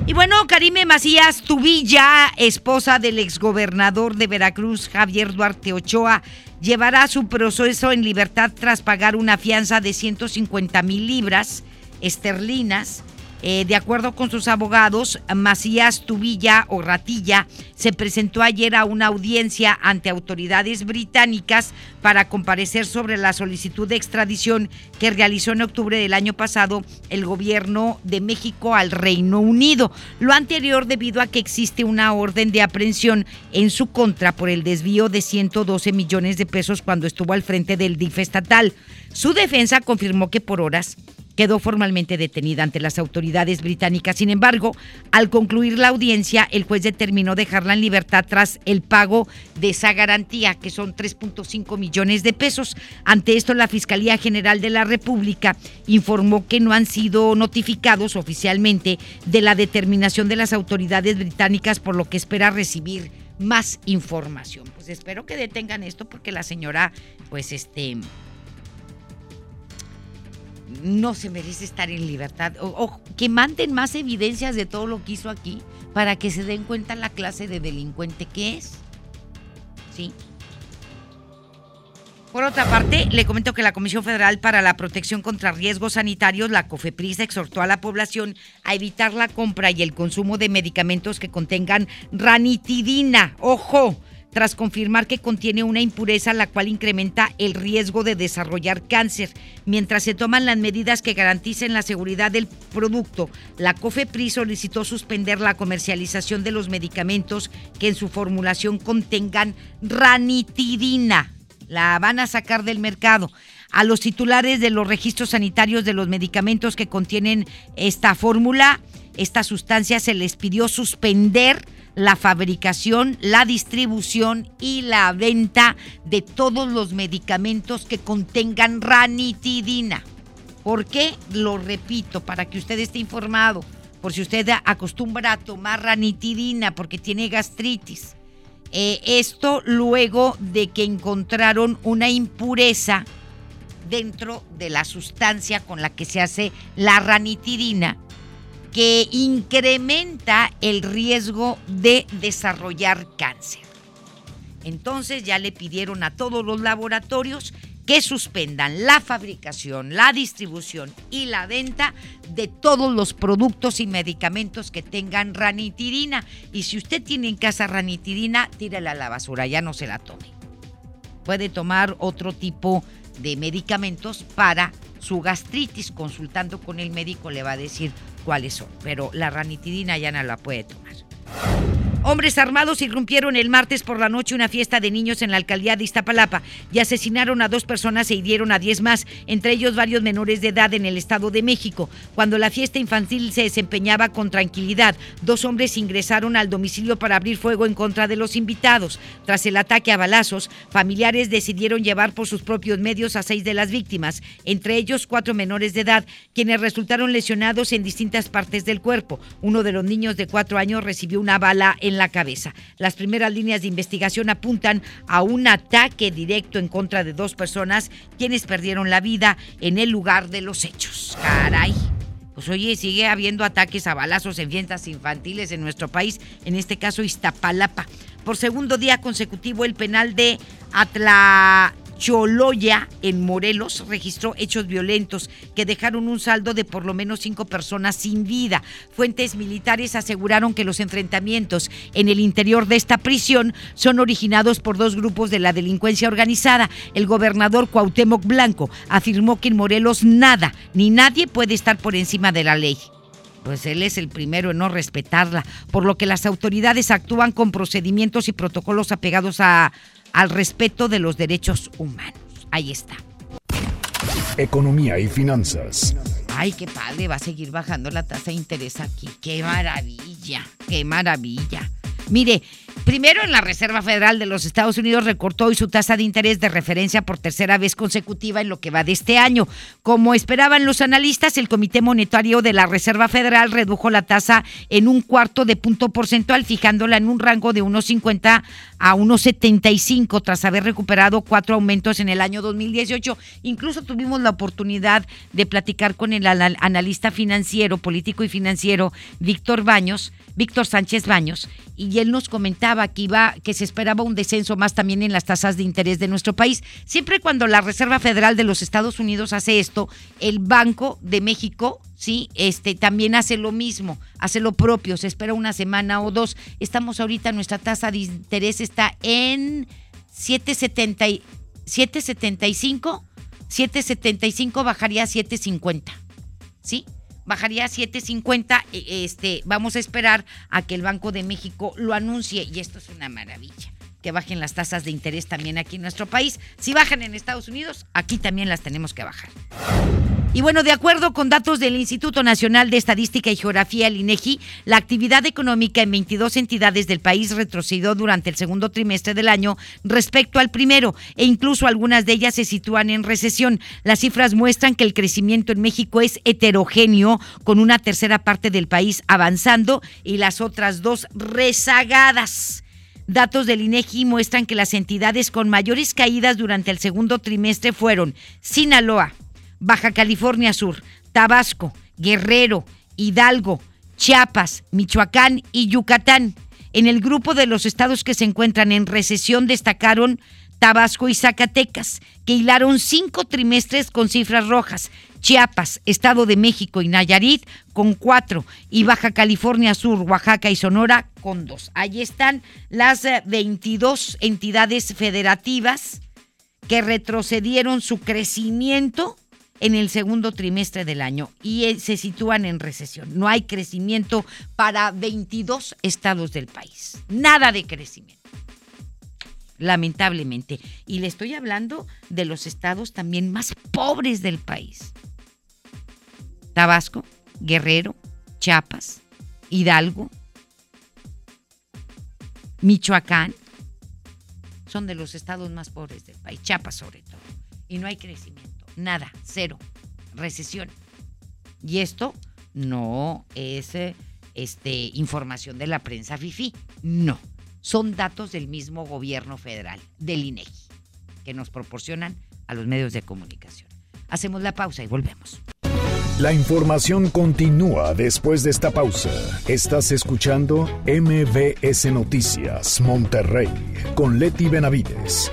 Y bueno, Karime Macías Tubilla, esposa del exgobernador de Veracruz, Javier Duarte Ochoa, llevará su proceso en libertad tras pagar una fianza de 150 mil libras esterlinas. Eh, de acuerdo con sus abogados, Macías Tubilla o Ratilla se presentó ayer a una audiencia ante autoridades británicas para comparecer sobre la solicitud de extradición que realizó en octubre del año pasado el gobierno de México al Reino Unido. Lo anterior debido a que existe una orden de aprehensión en su contra por el desvío de 112 millones de pesos cuando estuvo al frente del DIF estatal. Su defensa confirmó que por horas quedó formalmente detenida ante las autoridades británicas. Sin embargo, al concluir la audiencia, el juez determinó dejarla en libertad tras el pago de esa garantía, que son 3.5 millones de pesos. Ante esto, la Fiscalía General de la República informó que no han sido notificados oficialmente de la determinación de las autoridades británicas, por lo que espera recibir más información. Pues espero que detengan esto porque la señora, pues este no se merece estar en libertad. O, que manden más evidencias de todo lo que hizo aquí para que se den cuenta la clase de delincuente que es. ¿Sí? Por otra parte, le comento que la Comisión Federal para la Protección contra Riesgos Sanitarios, la COFEPRIS, exhortó a la población a evitar la compra y el consumo de medicamentos que contengan ranitidina. ¡Ojo! Tras confirmar que contiene una impureza la cual incrementa el riesgo de desarrollar cáncer. Mientras se toman las medidas que garanticen la seguridad del producto, la COFEPRIS solicitó suspender la comercialización de los medicamentos que en su formulación contengan ranitidina. La van a sacar del mercado. A los titulares de los registros sanitarios de los medicamentos que contienen esta fórmula, esta sustancia se les pidió suspender la fabricación, la distribución y la venta de todos los medicamentos que contengan ranitidina. ¿Por qué? Lo repito, para que usted esté informado. Por si usted acostumbra a tomar ranitidina porque tiene gastritis. Eh, esto luego de que encontraron una impureza dentro de la sustancia con la que se hace la ranitidina que incrementa el riesgo de desarrollar cáncer. Entonces ya le pidieron a todos los laboratorios que suspendan la fabricación, la distribución y la venta de todos los productos y medicamentos que tengan ranitidina. Y si usted tiene en casa ranitidina, tírela a la basura, ya no se la tome. Puede tomar otro tipo de medicamentos para su gastritis. Consultando con el médico le va a decir cuáles son, pero la ranitidina ya no la puede tomar. Hombres armados irrumpieron el martes por la noche una fiesta de niños en la alcaldía de Iztapalapa y asesinaron a dos personas e hirieron a diez más, entre ellos varios menores de edad en el Estado de México. Cuando la fiesta infantil se desempeñaba con tranquilidad, dos hombres ingresaron al domicilio para abrir fuego en contra de los invitados. Tras el ataque a balazos, familiares decidieron llevar por sus propios medios a seis de las víctimas, entre ellos cuatro menores de edad, quienes resultaron lesionados en distintas partes del cuerpo. Uno de los niños de cuatro años recibió una bala en la cabeza. Las primeras líneas de investigación apuntan a un ataque directo en contra de dos personas quienes perdieron la vida en el lugar de los hechos. Caray. Pues oye, sigue habiendo ataques a balazos en fiestas infantiles en nuestro país, en este caso Iztapalapa. Por segundo día consecutivo, el penal de Atla Choloya, en Morelos, registró hechos violentos que dejaron un saldo de por lo menos cinco personas sin vida. Fuentes militares aseguraron que los enfrentamientos en el interior de esta prisión son originados por dos grupos de la delincuencia organizada. El gobernador Cuauhtémoc Blanco afirmó que en Morelos nada ni nadie puede estar por encima de la ley pues él es el primero en no respetarla, por lo que las autoridades actúan con procedimientos y protocolos apegados a al respeto de los derechos humanos. Ahí está. Economía y finanzas. Ay, qué padre, va a seguir bajando la tasa de interés aquí. Qué maravilla, qué maravilla. Mire, primero en la Reserva Federal de los Estados Unidos recortó hoy su tasa de interés de referencia por tercera vez consecutiva en lo que va de este año. Como esperaban los analistas, el Comité Monetario de la Reserva Federal redujo la tasa en un cuarto de punto porcentual, fijándola en un rango de 1,50 a 1,75 tras haber recuperado cuatro aumentos en el año 2018. Incluso tuvimos la oportunidad de platicar con el analista financiero, político y financiero Víctor Baños, Víctor Sánchez Baños, y él nos comentaba que iba, que se esperaba un descenso más también en las tasas de interés de nuestro país. Siempre cuando la Reserva Federal de los Estados Unidos hace esto, el Banco de México, sí, este también hace lo mismo, hace lo propio, se espera una semana o dos. Estamos ahorita, nuestra tasa de interés está en 7.70, 7.75, 7.75 bajaría a 7.50, ¿sí? Bajaría a 7.50. E, este, vamos a esperar a que el Banco de México lo anuncie y esto es una maravilla. Que bajen las tasas de interés también aquí en nuestro país. Si bajan en Estados Unidos, aquí también las tenemos que bajar. Y bueno, de acuerdo con datos del Instituto Nacional de Estadística y Geografía, el INEGI, la actividad económica en 22 entidades del país retrocedió durante el segundo trimestre del año respecto al primero, e incluso algunas de ellas se sitúan en recesión. Las cifras muestran que el crecimiento en México es heterogéneo, con una tercera parte del país avanzando y las otras dos rezagadas. Datos del INEGI muestran que las entidades con mayores caídas durante el segundo trimestre fueron Sinaloa, Baja California Sur, Tabasco, Guerrero, Hidalgo, Chiapas, Michoacán y Yucatán. En el grupo de los estados que se encuentran en recesión destacaron Tabasco y Zacatecas, que hilaron cinco trimestres con cifras rojas. Chiapas, Estado de México y Nayarit con cuatro. Y Baja California Sur, Oaxaca y Sonora con dos. Ahí están las 22 eh, entidades federativas que retrocedieron su crecimiento en el segundo trimestre del año y eh, se sitúan en recesión. No hay crecimiento para 22 estados del país. Nada de crecimiento. Lamentablemente. Y le estoy hablando de los estados también más pobres del país. Tabasco, Guerrero, Chiapas, Hidalgo, Michoacán, son de los estados más pobres del país, Chiapas sobre todo. Y no hay crecimiento, nada, cero, recesión. Y esto no es este, información de la prensa FIFI, no. Son datos del mismo gobierno federal, del INEGI, que nos proporcionan a los medios de comunicación. Hacemos la pausa y volvemos. La información continúa después de esta pausa. Estás escuchando MBS Noticias Monterrey con Leti Benavides.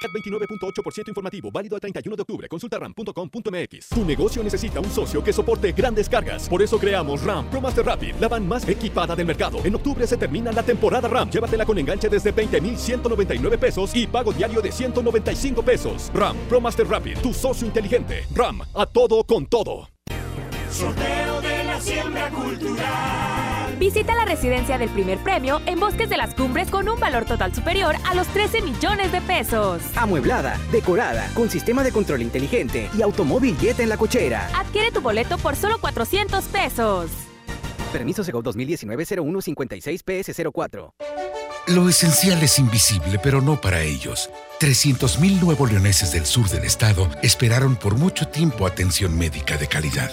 CAT 29.8% informativo, válido al 31 de octubre. Consulta ram.com.mx. Tu negocio necesita un socio que soporte grandes cargas. Por eso creamos RAM Pro Master Rapid, la van más equipada del mercado. En octubre se termina la temporada RAM. Llévatela con enganche desde 20,199 pesos y pago diario de 195 pesos. RAM Pro Master Rapid, tu socio inteligente. RAM, a todo con todo. Sorteo de la siembra cultural. Visita la residencia del primer premio en Bosques de las Cumbres con un valor total superior a los 13 millones de pesos. Amueblada, decorada, con sistema de control inteligente y automóvil Jet en la cochera. Adquiere tu boleto por solo 400 pesos. Permiso Segov 2019-0156-PS04. Lo esencial es invisible, pero no para ellos. 300.000 nuevos leoneses del sur del estado esperaron por mucho tiempo atención médica de calidad.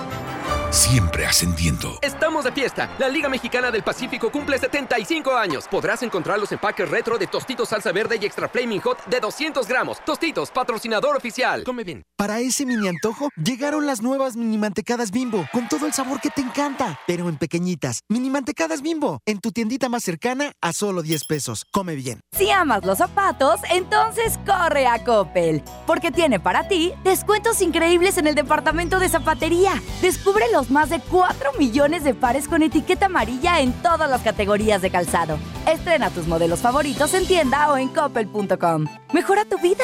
siempre ascendiendo. Estamos de fiesta. La Liga Mexicana del Pacífico cumple 75 años. Podrás encontrar los empaques retro de Tostitos Salsa Verde y Extra Flaming Hot de 200 gramos. Tostitos, patrocinador oficial. Come bien. Para ese mini antojo, llegaron las nuevas mini mantecadas bimbo, con todo el sabor que te encanta, pero en pequeñitas. Mini mantecadas bimbo, en tu tiendita más cercana a solo 10 pesos. Come bien. Si amas los zapatos, entonces corre a Coppel, porque tiene para ti descuentos increíbles en el departamento de zapatería. Descubre más de 4 millones de pares con etiqueta amarilla en todas las categorías de calzado. Estrena tus modelos favoritos en tienda o en coppel.com. Mejora tu vida.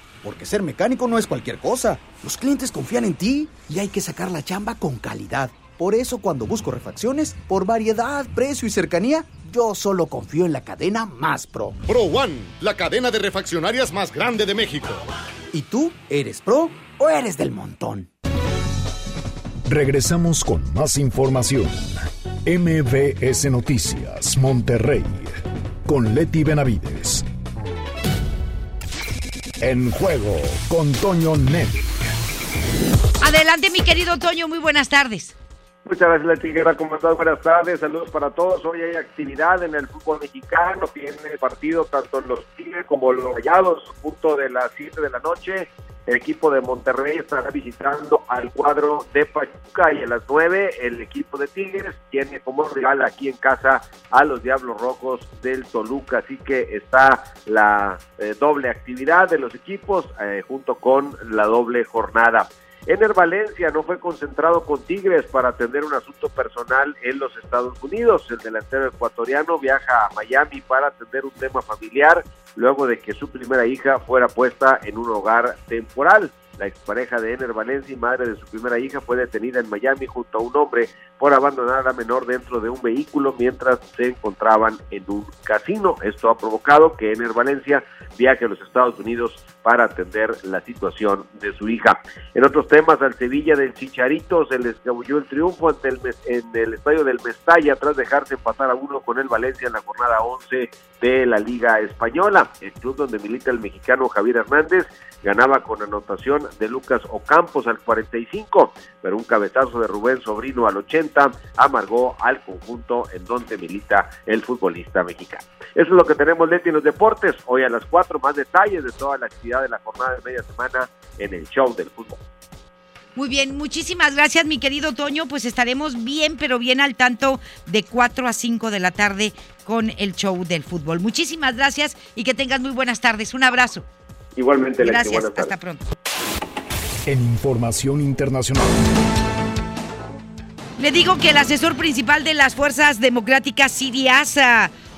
Porque ser mecánico no es cualquier cosa. Los clientes confían en ti y hay que sacar la chamba con calidad. Por eso cuando busco refacciones, por variedad, precio y cercanía, yo solo confío en la cadena más pro. Pro One, la cadena de refaccionarias más grande de México. ¿Y tú eres pro o eres del montón? Regresamos con más información. MBS Noticias, Monterrey, con Leti Benavides. En juego con Toño Net. Adelante, mi querido Toño, muy buenas tardes. Muchas gracias, Leti Guerra. ¿Cómo estás? Buenas tardes. Saludos para todos. Hoy hay actividad en el fútbol mexicano. Tiene partido tanto los Tigres como los Rayados, punto de las 7 de la noche. El equipo de Monterrey estará visitando al cuadro de Pachuca y a las 9 el equipo de Tigres tiene como rival aquí en casa a los Diablos Rojos del Toluca. Así que está la eh, doble actividad de los equipos eh, junto con la doble jornada. Ener Valencia no fue concentrado con Tigres para atender un asunto personal en los Estados Unidos. El delantero ecuatoriano viaja a Miami para atender un tema familiar luego de que su primera hija fuera puesta en un hogar temporal. La expareja de Ener Valencia y madre de su primera hija fue detenida en Miami junto a un hombre por abandonar a la menor dentro de un vehículo mientras se encontraban en un casino. Esto ha provocado que Ener Valencia viaje a los Estados Unidos para atender la situación de su hija. En otros temas, al Sevilla del Chicharito se les escabulló el triunfo ante el, en el estadio del Mestalla tras dejarse empatar a uno con el Valencia en la jornada 11 de la Liga Española. El club donde milita el mexicano Javier Hernández ganaba con anotación de Lucas Ocampos al 45, pero un cabezazo de Rubén Sobrino al 80 amargó al conjunto en donde milita el futbolista mexicano. Eso es lo que tenemos, Leti, en los deportes. Hoy a las 4 más detalles de toda la actividad de la jornada de media semana en el show del fútbol. Muy bien, muchísimas gracias mi querido Toño, pues estaremos bien, pero bien al tanto de 4 a 5 de la tarde con el show del fútbol. Muchísimas gracias y que tengas muy buenas tardes. Un abrazo. Igualmente, Leti, Gracias, buenas tardes. hasta pronto. En información internacional. Le digo que el asesor principal de las fuerzas democráticas sirias,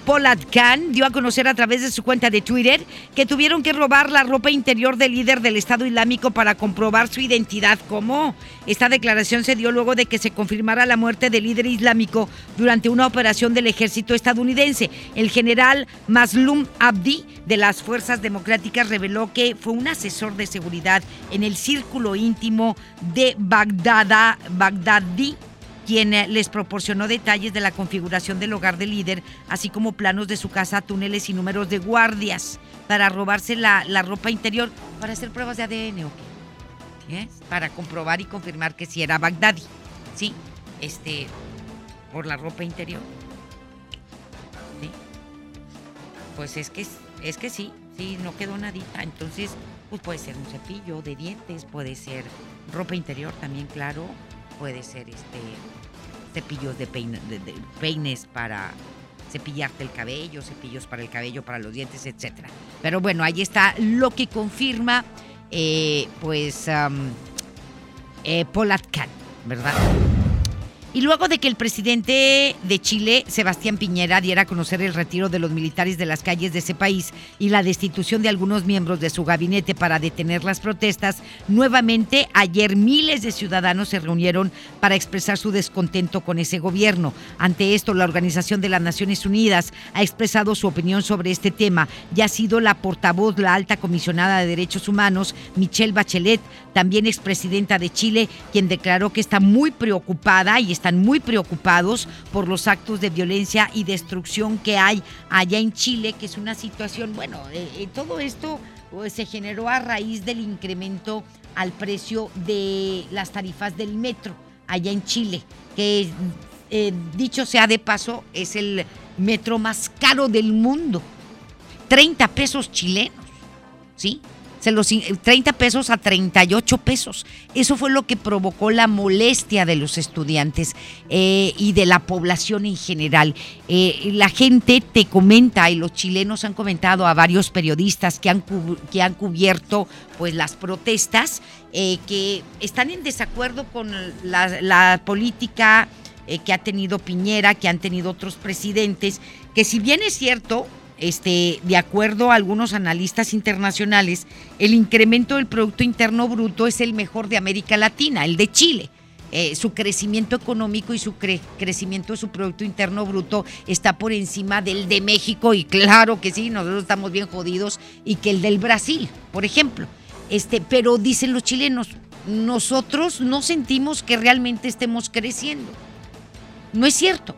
Polat Khan, dio a conocer a través de su cuenta de Twitter que tuvieron que robar la ropa interior del líder del Estado Islámico para comprobar su identidad. ¿Cómo? Esta declaración se dio luego de que se confirmara la muerte del líder islámico durante una operación del ejército estadounidense. El general Maslum Abdi de las Fuerzas Democráticas reveló que fue un asesor de seguridad en el círculo íntimo de Bagdad, Bagdadi quien eh, les proporcionó detalles de la configuración del hogar del líder, así como planos de su casa, túneles y números de guardias para robarse la, ropa interior para hacer pruebas de ADN o qué. Para comprobar y confirmar que sí era Bagdadi. Sí, este, por la ropa interior. Sí. Pues es que, es que sí, sí, no quedó nadita. Entonces, pues puede ser un cepillo de dientes, puede ser ropa interior también, claro puede ser este cepillos de, peine- de- de peines para cepillarte el cabello, cepillos para el cabello, para los dientes, etcétera. Pero bueno, ahí está lo que confirma, eh, pues, Khan, ¿verdad? Y luego de que el presidente de Chile, Sebastián Piñera, diera a conocer el retiro de los militares de las calles de ese país y la destitución de algunos miembros de su gabinete para detener las protestas, nuevamente ayer miles de ciudadanos se reunieron para expresar su descontento con ese gobierno. Ante esto, la Organización de las Naciones Unidas ha expresado su opinión sobre este tema y ha sido la portavoz, la alta comisionada de Derechos Humanos, Michelle Bachelet, también expresidenta de Chile, quien declaró que está muy preocupada y está están muy preocupados por los actos de violencia y destrucción que hay allá en Chile, que es una situación, bueno, eh, eh, todo esto se generó a raíz del incremento al precio de las tarifas del metro allá en Chile, que eh, dicho sea de paso, es el metro más caro del mundo. 30 pesos chilenos, ¿sí? Se los 30 pesos a 38 pesos. Eso fue lo que provocó la molestia de los estudiantes eh, y de la población en general. Eh, la gente te comenta y los chilenos han comentado a varios periodistas que han, que han cubierto pues las protestas eh, que están en desacuerdo con la, la política que ha tenido Piñera, que han tenido otros presidentes, que si bien es cierto, este, de acuerdo a algunos analistas internacionales, el incremento del Producto Interno Bruto es el mejor de América Latina, el de Chile. Eh, su crecimiento económico y su crecimiento de su Producto Interno Bruto está por encima del de México y claro que sí, nosotros estamos bien jodidos y que el del Brasil, por ejemplo. Este, pero dicen los chilenos, nosotros no sentimos que realmente estemos creciendo. No es cierto.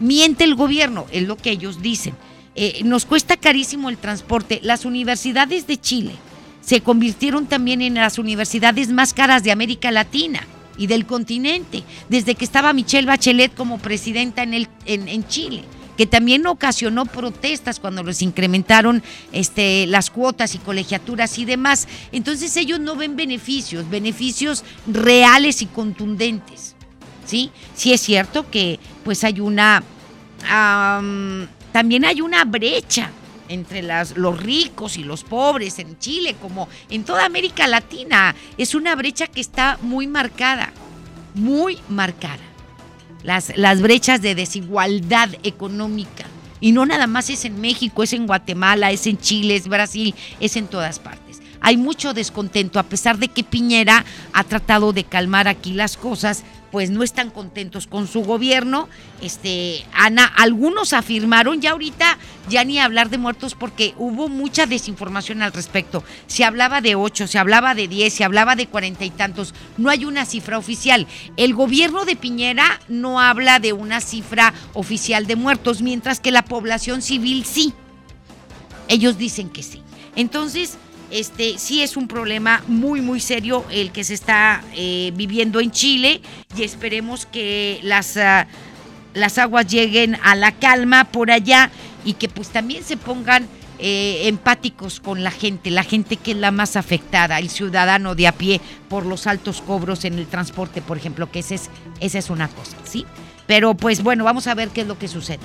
Miente el gobierno, es lo que ellos dicen. Eh, nos cuesta carísimo el transporte. Las universidades de Chile se convirtieron también en las universidades más caras de América Latina y del continente, desde que estaba Michelle Bachelet como presidenta en, el, en, Chile que también ocasionó protestas cuando les incrementaron este, las cuotas y colegiaturas y demás. Entonces ellos no ven beneficios, beneficios reales y contundentes. ¿sí? sí es cierto que pues hay una también hay una brecha entre los ricos y los pobres en Chile, como en toda América Latina. Es una brecha que está muy marcada, muy marcada. Las, las brechas de desigualdad económica. Y no nada más es en México, es en Guatemala, es en Chile, es Brasil, es en todas partes. Hay mucho descontento, a pesar de que Piñera ha tratado de calmar aquí las cosas, pues no están contentos con su gobierno. Este, Ana, algunos afirmaron, ya ahorita ya ni hablar de muertos porque hubo mucha desinformación al respecto. Se hablaba de ocho, se hablaba de diez, se hablaba de cuarenta y tantos. No hay una cifra oficial. El gobierno de Piñera no habla de una cifra oficial de muertos, mientras que la población civil sí. Ellos dicen que sí. Entonces, este sí es un problema muy muy serio el que se está eh, viviendo en Chile y esperemos que las, ah, las aguas lleguen a la calma por allá y que pues también se pongan eh, empáticos con la gente, la gente que es la más afectada, el ciudadano de a pie por los altos cobros en el transporte, por ejemplo, que ese es, esa es una cosa, ¿sí? Pero pues bueno, vamos a ver qué es lo que sucede.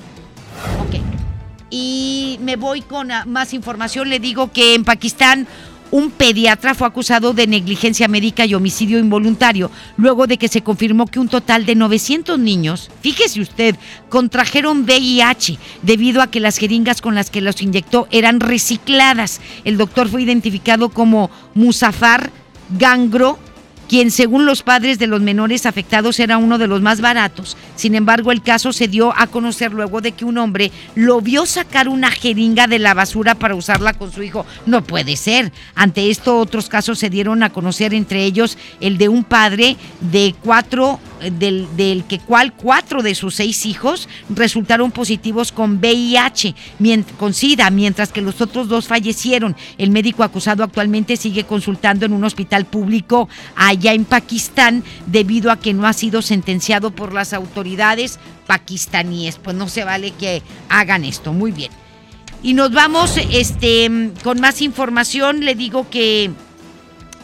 Y me voy con ah, más información. Le digo que en Pakistán un pediatra fue acusado de negligencia médica y homicidio involuntario, luego de que se confirmó que un total de 900 niños, fíjese usted, contrajeron VIH debido a que las jeringas con las que los inyectó eran recicladas. El doctor fue identificado como Musafar Gangro quien según los padres de los menores afectados era uno de los más baratos. Sin embargo, el caso se dio a conocer luego de que un hombre lo vio sacar una jeringa de la basura para usarla con su hijo. No puede ser. Ante esto, otros casos se dieron a conocer, entre ellos el de un padre de cuatro del, del, que cual cuatro de sus seis hijos resultaron positivos con VIH, con SIDA, mientras que los otros dos fallecieron. El médico acusado actualmente sigue consultando en un hospital público allá en Pakistán debido a que no ha sido sentenciado por las autoridades pakistaníes. Pues no se vale que hagan esto. Muy bien. Y nos vamos este, con más información. Le digo que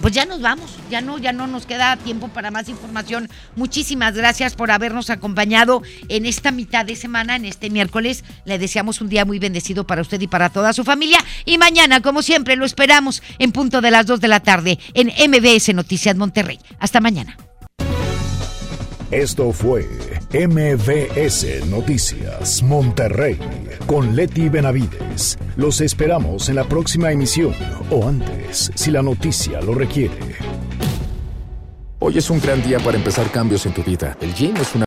pues ya nos vamos, ya no, ya no nos queda tiempo para más información. Muchísimas gracias por habernos acompañado en esta mitad de semana, en este miércoles. Le deseamos un día muy bendecido para usted y para toda su familia. Y mañana, como siempre, lo esperamos en punto de las 2 de la tarde en MBS Noticias Monterrey. Hasta mañana. Esto fue MBS Noticias Monterrey con Leti Benavides. Los esperamos en la próxima emisión o antes, si la noticia lo requiere. Hoy es un gran día para empezar cambios en tu vida. El gym es una